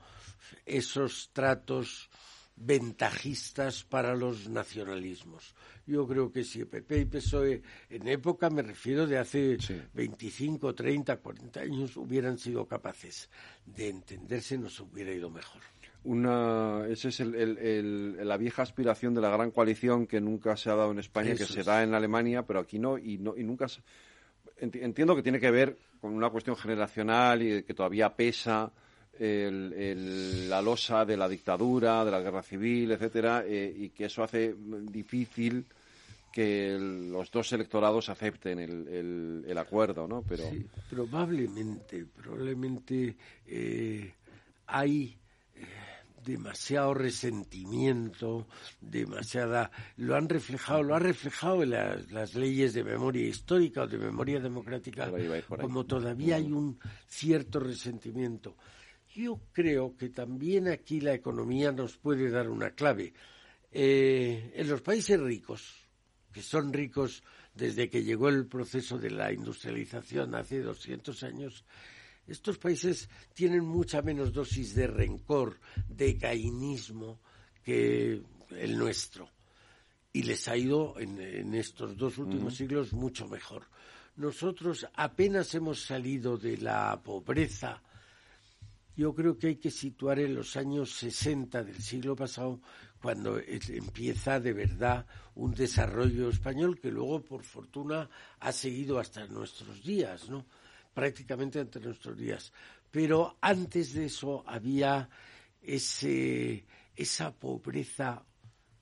esos tratos ventajistas para los nacionalismos. Yo creo que si PP y PSOE, en época, me refiero de hace 25, 30, 40 años, hubieran sido capaces de entenderse, nos hubiera ido mejor. Una, esa es la vieja aspiración de la gran coalición que nunca se ha dado en España, que se da en Alemania, pero aquí no, y, no, y nunca. Entiendo que tiene que ver con una cuestión generacional y que todavía pesa la losa de la dictadura, de la guerra civil, etcétera, eh, y que eso hace difícil que los dos electorados acepten el, acuerdo, ¿no? Pero probablemente, probablemente eh, hay eh, demasiado resentimiento, demasiada lo han reflejado, lo ha reflejado en las leyes de memoria histórica o de memoria democrática, como todavía hay un cierto resentimiento. Yo creo que también aquí la economía nos puede dar una clave. Eh, en los países ricos, que son ricos desde que llegó el proceso de la industrialización hace 200 años, estos países tienen mucha menos dosis de rencor, de cainismo que el nuestro. Y les ha ido en, estos dos últimos siglos mucho mejor. Nosotros apenas hemos salido de la pobreza yo creo que hay que situar en los años 60 del siglo pasado, cuando empieza de verdad un desarrollo español que luego, por fortuna, ha seguido hasta nuestros días, ¿no? Prácticamente hasta nuestros días. Pero antes de eso había ese, esa pobreza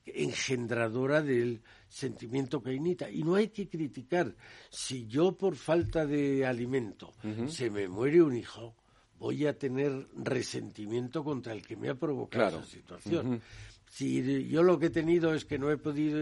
engendradora del sentimiento cainita. Y no hay que criticar. Si yo por falta de alimento se me muere un hijo, voy a tener resentimiento contra el que me ha provocado esa situación. Si yo lo que he tenido es que no he podido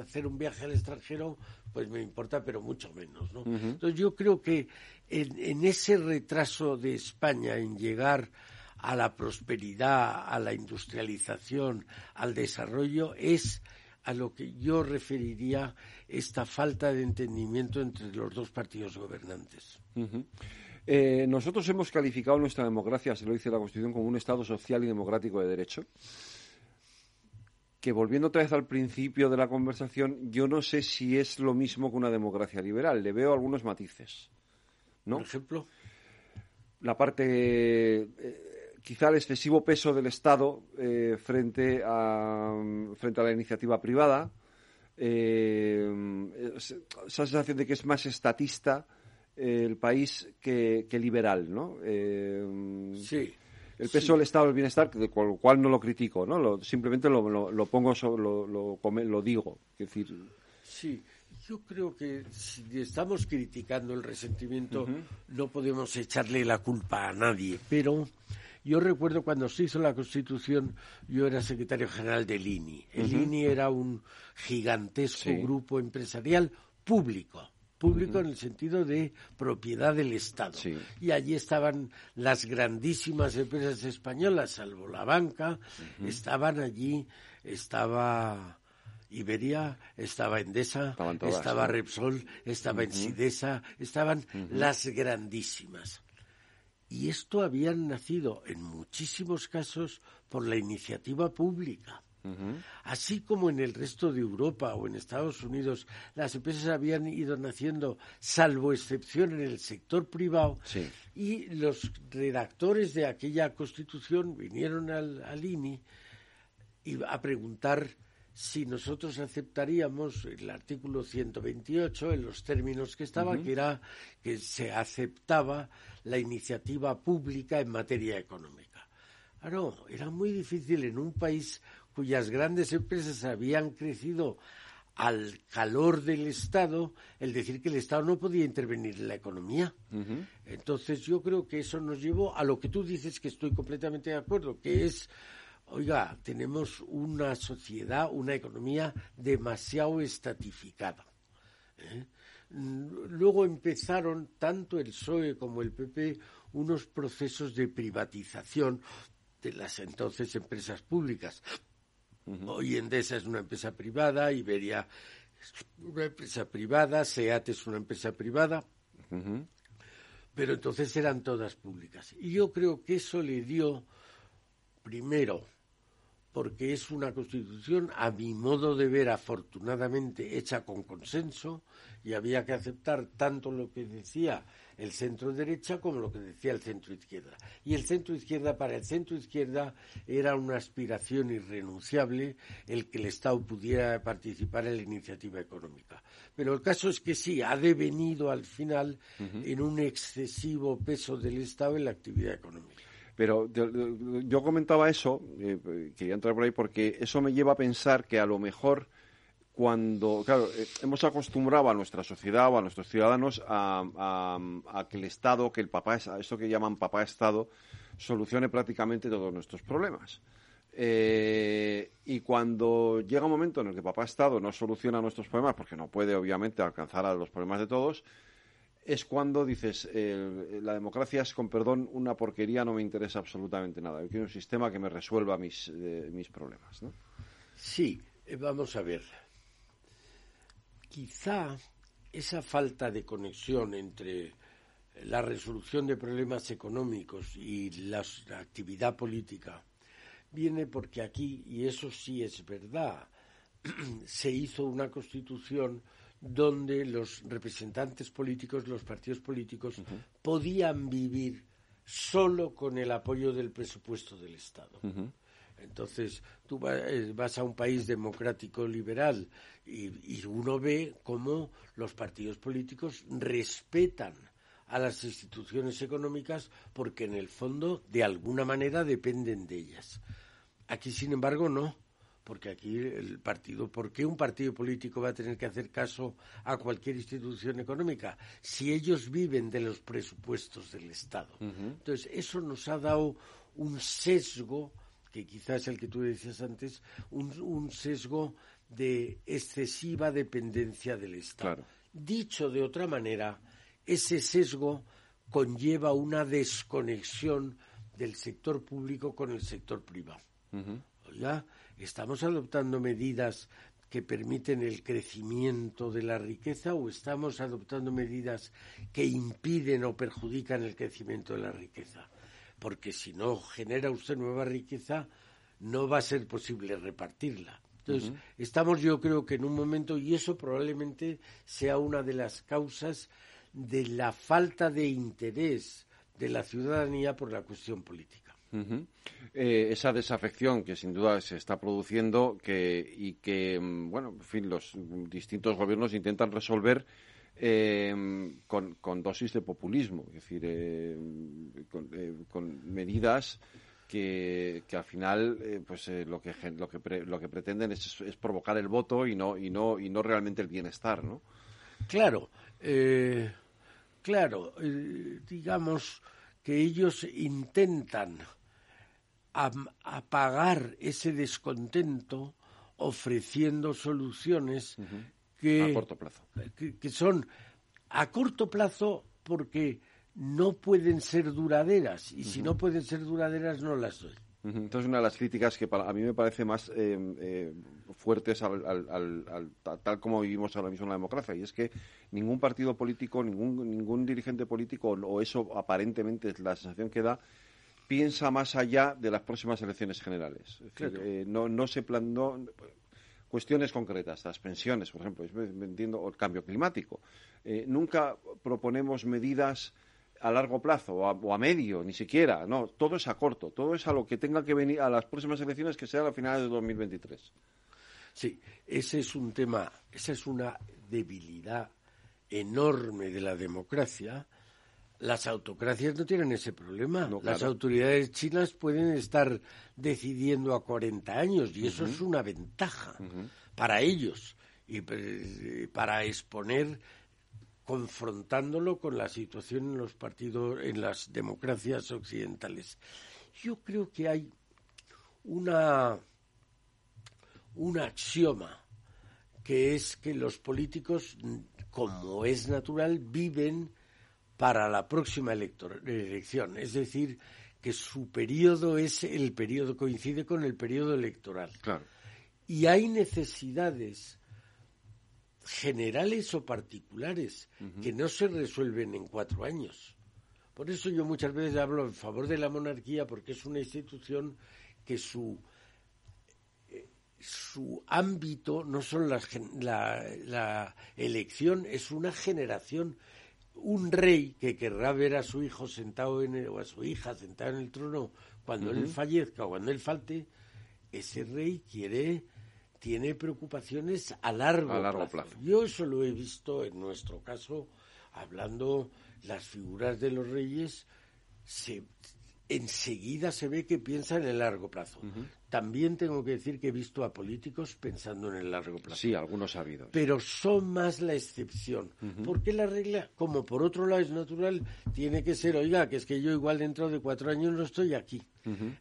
hacer un viaje al extranjero, pues me importa, pero mucho menos. ¿no? Entonces yo creo que en, ese retraso de España en llegar a la prosperidad, a la industrialización, al desarrollo, es a lo que yo referiría esta falta de entendimiento entre los dos partidos gobernantes. Eh, nosotros hemos calificado nuestra democracia, se lo dice la Constitución, como un Estado social y democrático de derecho. Que volviendo otra vez al principio de la conversación, yo no sé si es lo mismo que una democracia liberal. Le veo algunos matices. ¿no? Por ejemplo. La parte. Eh, quizá el excesivo peso del Estado eh, frente, a, frente a la iniciativa privada. esa sensación de que es más estatista el país que, liberal, ¿no? Eh, sí. El peso del Estado del bienestar, de cual, cual no lo critico, ¿no? simplemente lo, lo, pongo, lo, lo, digo. Es decir... Sí, Yo creo que si estamos criticando el resentimiento, no podemos echarle la culpa a nadie, pero yo recuerdo cuando se hizo la Constitución, yo era secretario general del INI. El INI era un gigantesco grupo empresarial público público en el sentido de propiedad del Estado. Y allí estaban las grandísimas empresas españolas, salvo la banca, estaban allí, estaba Iberia, estaba Endesa, estaba Repsol, estaba Ensidesa, estaban las grandísimas. Y esto habían nacido en muchísimos casos por la iniciativa pública. Así como en el resto de Europa o en Estados Unidos las empresas habían ido naciendo, salvo excepción en el sector privado, y los redactores de aquella constitución vinieron al, al INI a preguntar si nosotros aceptaríamos el artículo 128 en los términos que estaba, que era que se aceptaba la iniciativa pública en materia económica. Ah, no, era muy difícil en un país cuyas grandes empresas habían crecido al calor del Estado, el decir que el Estado no podía intervenir en la economía. Entonces yo creo que eso nos llevó a lo que tú dices, que estoy completamente de acuerdo, que es, oiga, tenemos una sociedad, una economía demasiado estatificada. ¿eh? Luego empezaron tanto el PSOE como el PP unos procesos de privatización de las entonces empresas públicas Hoy Endesa es una empresa privada, Iberia es una empresa privada, SEAT es una empresa privada, pero entonces eran todas públicas. Y yo creo que eso le dio, primero, porque es una constitución, a mi modo de ver, afortunadamente hecha con consenso, y había que aceptar tanto lo que decía el centro derecha como lo que decía el centro izquierda. Y el centro izquierda, para el centro izquierda, era una aspiración irrenunciable el que el Estado pudiera participar en la iniciativa económica. Pero el caso es que sí, ha devenido al final en un excesivo peso del Estado en la actividad económica. Pero yo comentaba eso, eh, quería entrar por ahí, porque eso me lleva a pensar que a lo mejor cuando, claro, eh, hemos acostumbrado a nuestra sociedad o a nuestros ciudadanos a, que el Estado, que el papá, eso que llaman papá Estado, solucione prácticamente todos nuestros problemas. Eh, y cuando llega un momento en el que papá Estado no soluciona nuestros problemas, porque no puede obviamente alcanzar a los problemas de todos, es cuando dices, la democracia es, con perdón, una porquería, no me interesa absolutamente nada. Yo quiero un sistema que me resuelva mis, eh, mis problemas. ¿no? Sí, vamos a ver quizá esa falta de conexión entre la resolución de problemas económicos y la actividad política viene porque aquí, y eso sí es verdad, [clears throat] se hizo una constitución donde los representantes políticos, los partidos políticos, podían vivir solo con el apoyo del presupuesto del Estado. Entonces, tú eh, vas a un país democrático liberal y, uno ve cómo los partidos políticos respetan a las instituciones económicas porque en el fondo de alguna manera dependen de ellas. Aquí, sin embargo, no, porque aquí el partido, ¿por qué un partido político va a tener que hacer caso a cualquier institución económica si ellos viven de los presupuestos del Estado? Entonces, eso nos ha dado un sesgo que quizás el que tú decías antes, un, sesgo de excesiva dependencia del Estado. Dicho de otra manera, ese sesgo conlleva una desconexión del sector público con el sector privado. estamos adoptando medidas que permiten el crecimiento de la riqueza o estamos adoptando medidas que impiden o perjudican el crecimiento de la riqueza porque si no genera usted nueva riqueza, no va a ser posible repartirla. Entonces, estamos yo creo que en un momento, y eso probablemente sea una de las causas de la falta de interés de la ciudadanía por la cuestión política. Eh, esa desafección que sin duda se está produciendo que, y que, mm, bueno, en fin, los distintos gobiernos intentan resolver eh, con, dosis de populismo, es decir, eh, con, medidas que, al final eh, pues eh, lo que lo que lo que pretenden es, es, provocar el voto y no y no y no realmente el bienestar no claro eh, claro digamos que ellos intentan apagar ese descontento ofreciendo soluciones que, a corto plazo. Que, son a corto plazo porque no pueden ser duraderas y si no pueden ser duraderas no las doy. Entonces, una de las críticas que a mí me parece más eh, eh, fuertes al, tal como vivimos ahora mismo en la democracia, y es que ningún partido político, ningún, ningún dirigente político, o eso aparentemente es la sensación que da, piensa más allá de las próximas elecciones generales. Eh, no, no se plan, cuestiones concretas, las pensiones, por ejemplo, el cambio climático. Eh, nunca proponemos medidas a largo plazo o a, medio, ni siquiera. No, todo es a corto, todo es a lo que tenga que venir a las próximas elecciones que sean a finales de 2023. Sí, ese es un tema, esa es una debilidad enorme de la democracia las autocracias no tienen ese problema. Las autoridades chinas pueden estar decidiendo a 40 años y eso es una ventaja para ellos y para exponer confrontándolo con la situación en los partidos en las democracias occidentales. Yo creo que hay una un axioma que es que los políticos como es natural viven para la próxima elección. Es decir, que su periodo es el periodo, coincide con el periodo electoral. Y hay necesidades generales o particulares que no se resuelven en cuatro años. Por eso yo muchas veces hablo en favor de la monarquía porque es una institución que su eh, su ámbito no solo la, la elección es una generación un rey que querrá ver a su hijo sentado en o a su hija sentada en el trono cuando él fallezca o cuando él falte, ese rey quiere tiene preocupaciones a largo, largo plazo. Yo eso lo he visto en nuestro caso hablando las figuras de los reyes se enseguida se ve que piensa en el largo plazo. También tengo que decir que he visto a políticos pensando en el largo plazo. Sí, algunos ha habido. Pero son más la excepción. Porque la regla, como por otro lado es natural, tiene que ser, oiga, que es que yo igual dentro de cuatro años no estoy aquí.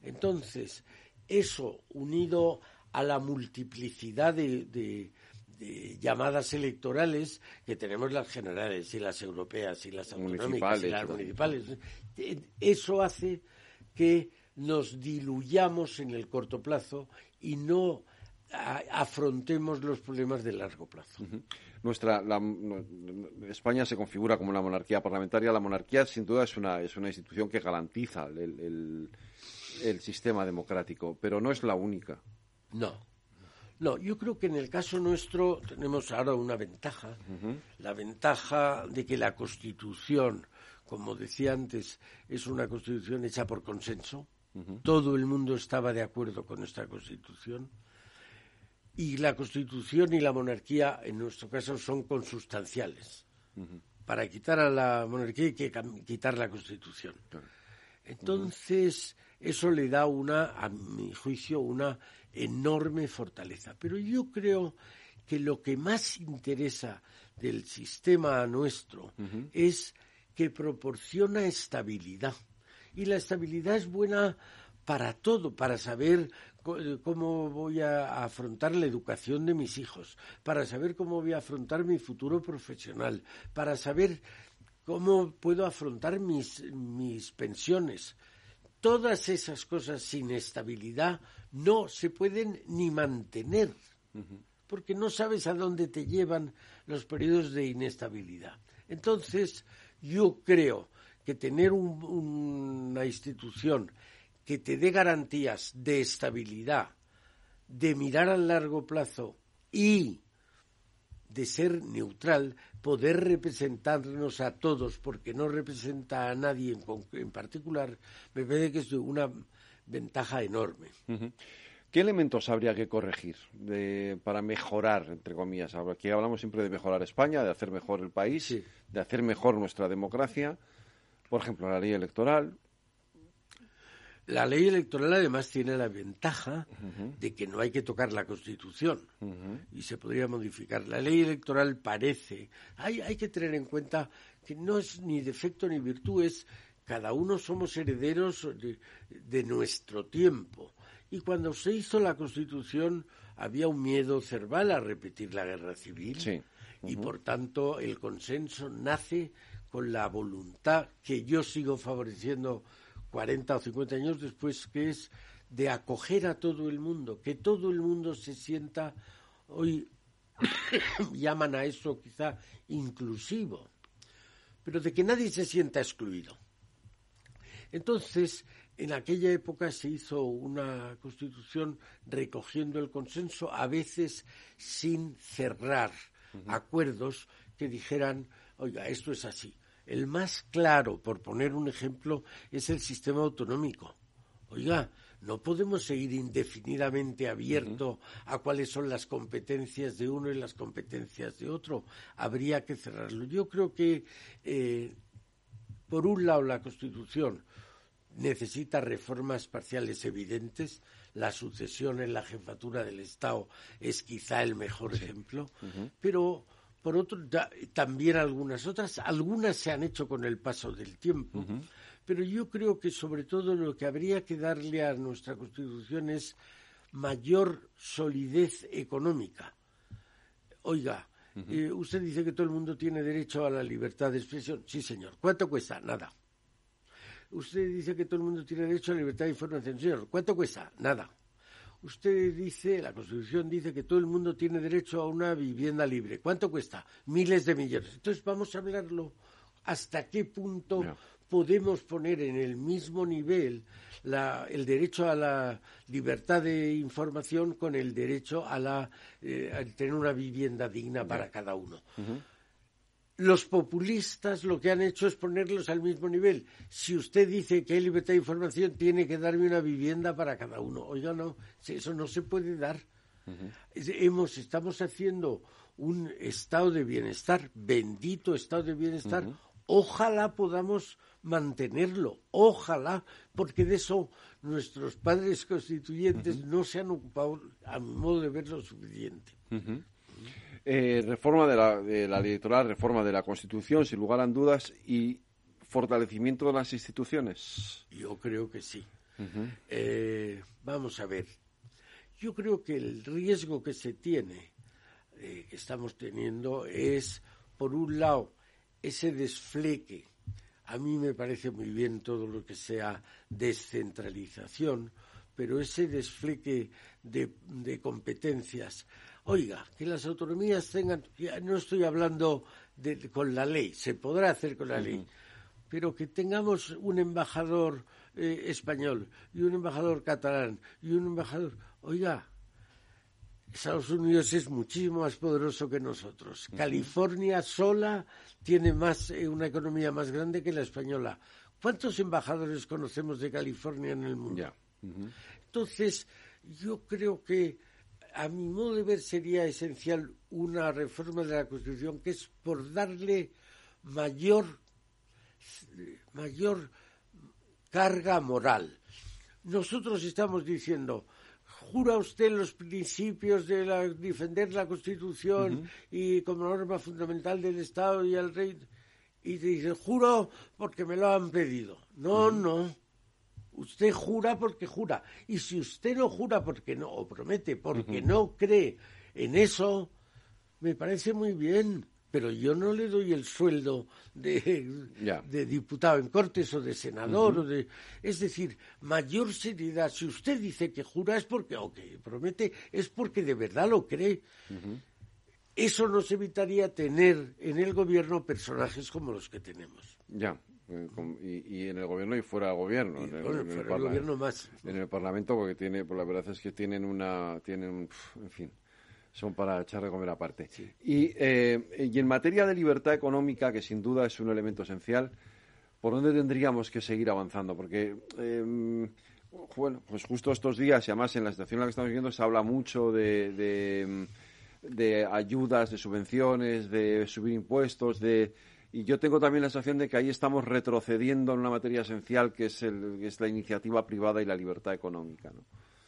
Entonces, eso unido a la multiplicidad de, llamadas electorales que tenemos las generales y las europeas y las autonómicas y las municipales. Eh, eso hace que nos diluyamos en el corto plazo y no afrontemos los problemas de largo plazo. Nuestra España se configura como una monarquía parlamentaria. La monarquía, sin duda, es una, es una institución que garantiza el, el, sistema democrático, pero no es la única. No. No, yo creo que en el caso nuestro tenemos ahora una ventaja, la ventaja de que la Constitución como decía antes, es una constitución hecha por consenso. Todo el mundo estaba de acuerdo con esta constitución. Y la constitución y la monarquía, en nuestro caso, son consustanciales. Para quitar a la monarquía hay que quitar la constitución. Entonces, eso le da una, a mi juicio, una enorme fortaleza. Pero yo creo que lo que más interesa del sistema nuestro es que proporciona estabilidad. Y la estabilidad es buena para todo, para saber cómo voy a afrontar la educación de mis hijos, para saber cómo voy a afrontar mi futuro profesional, para saber cómo puedo afrontar mis, mis pensiones. Todas esas cosas sin estabilidad no se pueden ni mantener, porque no sabes a dónde te llevan los periodos de inestabilidad. Entonces, yo creo que tener una institución que te dé garantías de estabilidad, de mirar a largo plazo y de ser neutral, poder representarnos a todos, porque no representa a nadie en, particular, me parece que es una ventaja enorme. ¿Qué elementos habría que corregir para mejorar, entre comillas? Aquí hablamos siempre de mejorar España, de hacer mejor el país, de hacer mejor nuestra democracia. Por ejemplo, la ley electoral. La ley electoral además tiene la ventaja de que no hay que tocar la Constitución y se podría modificar. La ley electoral parece, hay, hay que tener en cuenta que no es ni defecto ni virtud, es cada uno somos herederos de, nuestro tiempo. Y cuando se hizo la Constitución había un miedo cerval a repetir la guerra civil y por tanto el consenso nace con la voluntad que yo sigo favoreciendo 40 o 50 años después, que es de acoger a todo el mundo, que todo el mundo se sienta, hoy [coughs] llaman a eso quizá inclusivo, pero de que nadie se sienta excluido. Entonces, en aquella época se hizo una constitución recogiendo el consenso, a veces sin cerrar acuerdos que dijeran, oiga, esto es así. El más claro, por poner un ejemplo, es el sistema autonómico. Oiga, no podemos seguir indefinidamente abierto a cuáles son las competencias de uno y las competencias de otro. Habría que cerrarlo. Yo creo que, eh, por un lado, la Constitución necesita reformas parciales evidentes. La sucesión en la jefatura del Estado es quizá el mejor ejemplo, pero por otro, también algunas otras, algunas se han hecho con el paso del tiempo, pero yo creo que sobre todo lo que habría que darle a nuestra Constitución es mayor solidez económica. Oiga, eh, usted dice que todo el mundo tiene derecho a la libertad de expresión. Sí, señor. ¿Cuánto cuesta? Nada. Usted dice que todo el mundo tiene derecho a la libertad de información. Señor, ¿cuánto cuesta? Nada. Usted dice, la Constitución dice que todo el mundo tiene derecho a una vivienda libre. ¿Cuánto cuesta? Miles de millones. Entonces vamos a hablarlo hasta qué punto podemos poner en el mismo nivel el derecho a la libertad de información con el derecho a, la, eh, tener una vivienda digna para cada uno. Los populistas lo que han hecho es ponerlos al mismo nivel. Si usted dice que hay libertad de información, tiene que darme una vivienda para cada uno. Oiga, no, eso no se puede dar. Hemos, estamos haciendo un estado de bienestar, bendito estado de bienestar. Ojalá podamos mantenerlo, ojalá, porque de eso nuestros padres constituyentes no se han ocupado, a mi modo de ver, lo suficiente. Eh, reforma de la, de la electoral, reforma de la Constitución, sin lugar a dudas, y fortalecimiento de las instituciones. Yo creo que sí. Eh, vamos a ver. Yo creo que el riesgo que se tiene, eh, que estamos teniendo, es, por un lado, ese desfleque. A mí me parece muy bien todo lo que sea descentralización, pero ese desfleque de competencias Oiga, que las autonomías tengan, no estoy hablando de, con la ley, se podrá hacer con la ley, pero que tengamos un embajador eh, español y un embajador catalán y un embajador, oiga, Estados Unidos es muchísimo más poderoso que nosotros. California sola tiene más eh, una economía más grande que la española. ¿Cuántos embajadores conocemos de California en el mundo? Entonces, yo creo que a mi modo de ver sería esencial una reforma de la Constitución que es por darle mayor, mayor carga moral. Nosotros estamos diciendo, jura usted los principios de defender la Constitución y como norma fundamental del Estado y al rey, y dice, juro porque me lo han pedido. No, no. Usted jura porque jura. Y si usted no jura porque no, o promete porque no cree en eso, me parece muy bien. Pero yo no le doy el sueldo de, de diputado en Cortes o de senador. o de, es decir, mayor seriedad. Si usted dice que jura es porque, o que promete, es porque de verdad lo cree. Eso nos evitaría tener en el gobierno personajes como los que tenemos. Ya. Y, en el gobierno y fuera del gobierno. en, el, gobierno más. En el Parlamento, porque tiene, pues la verdad es que tienen una, tienen, en fin, son para echar de comer aparte. Y, eh, y en materia de libertad económica, que sin duda es un elemento esencial, ¿por dónde tendríamos que seguir avanzando? Porque, em, bueno, pues justo estos días, y además en la situación en la que estamos viviendo, se habla mucho de, de, de ayudas, de subvenciones, de subir impuestos, de Y yo tengo también la sensación de que ahí estamos retrocediendo en una materia esencial que es, el, que es la iniciativa privada y la libertad económica. ¿no?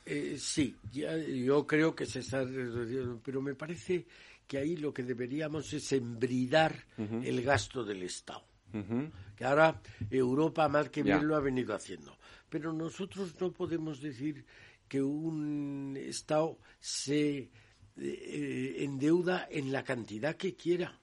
Eh, sí, yo creo que se está retrocediendo, pero me parece que ahí lo que deberíamos es embridar el gasto del Estado. Que ahora Europa más que bien lo ha venido haciendo. Pero nosotros no podemos decir que un Estado se eh, endeuda en la cantidad que quiera.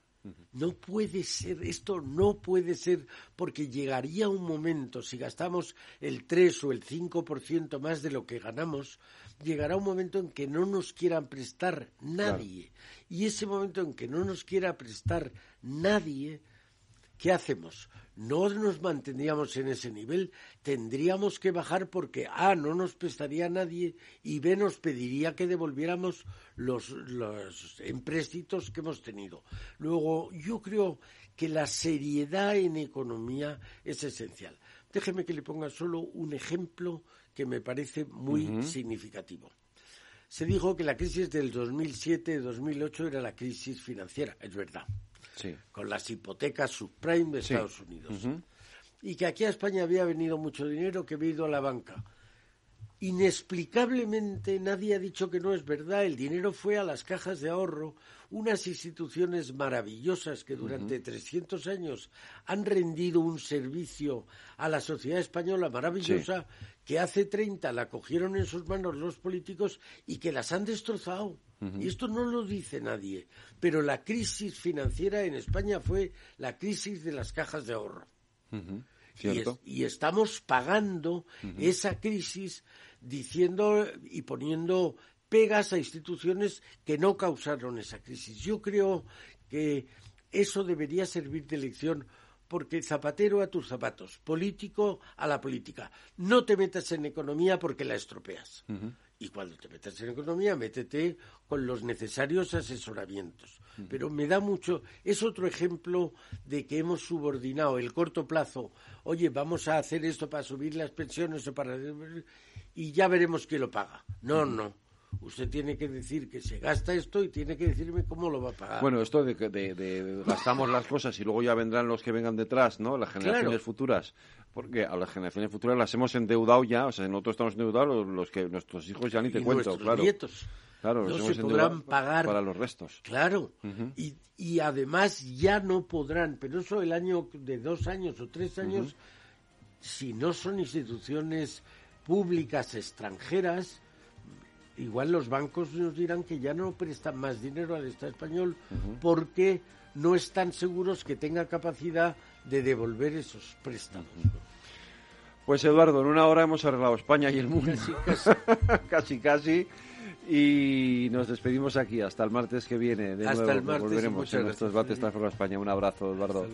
No puede ser, esto no puede ser, porque llegaría un momento, si gastamos el 3 o el 5% más de lo que ganamos, llegará un momento en que no nos quieran prestar nadie. Y ese momento en que no nos quiera prestar nadie, ¿qué hacemos? No nos mantendríamos en ese nivel, tendríamos que bajar porque A, no nos prestaría nadie y B, nos pediría que devolviéramos los, los empréstitos que hemos tenido. Luego, yo creo que la seriedad en economía es esencial. Déjeme que le ponga solo un ejemplo que me parece muy significativo. Se dijo que la crisis del 2007-2008 era la crisis financiera, es verdad con las hipotecas subprime de Estados Unidos. Y que aquí a España había venido mucho dinero que había ido a la banca. Inexplicablemente nadie ha dicho que no es verdad. El dinero fue a las cajas de ahorro, unas instituciones maravillosas que durante 300 años han rendido un servicio a la sociedad española maravillosa, que hace 30 la cogieron en sus manos los políticos y que las han destrozado. Y esto no lo dice nadie. Pero la crisis financiera en España fue la crisis de las cajas de ahorro. y, estamos pagando esa crisis diciendo y poniendo pegas a instituciones que no causaron esa crisis. Yo creo que eso debería servir de lección porque zapatero a tus zapatos, político a la política. No te metas en economía porque la estropeas. Y cuando te metas en economía, métete con los necesarios asesoramientos. Pero me da mucho, es otro ejemplo de que hemos subordinado el corto plazo, oye, vamos a hacer esto para subir las pensiones o para... y ya veremos quién lo paga. No, no usted tiene que decir que se gasta esto y tiene que decirme cómo lo va a pagar. Bueno, esto de que de, gastamos las cosas y luego ya vendrán los que vengan detrás, ¿no? Las generaciones futuras. Porque a las generaciones futuras las hemos endeudado ya, o sea, nosotros estamos endeudados, los que nuestros hijos ya ni te cuento, claro. Nietos. Claro, no se podrán pagar para los restos. Claro, y, y además ya no podrán, pero eso el año de dos años o tres años, si no son instituciones públicas extranjeras, igual los bancos nos dirán que ya no prestan más dinero al Estado español porque no están seguros que tenga capacidad de devolver esos préstamos. Pues Eduardo, en una hora hemos arreglado España y el mundo. [laughs] Casi, casi. Y nos despedimos aquí hasta el martes que viene. De hasta nuevo, el martes. Volveremos en nuestros debates España. Un abrazo, Eduardo.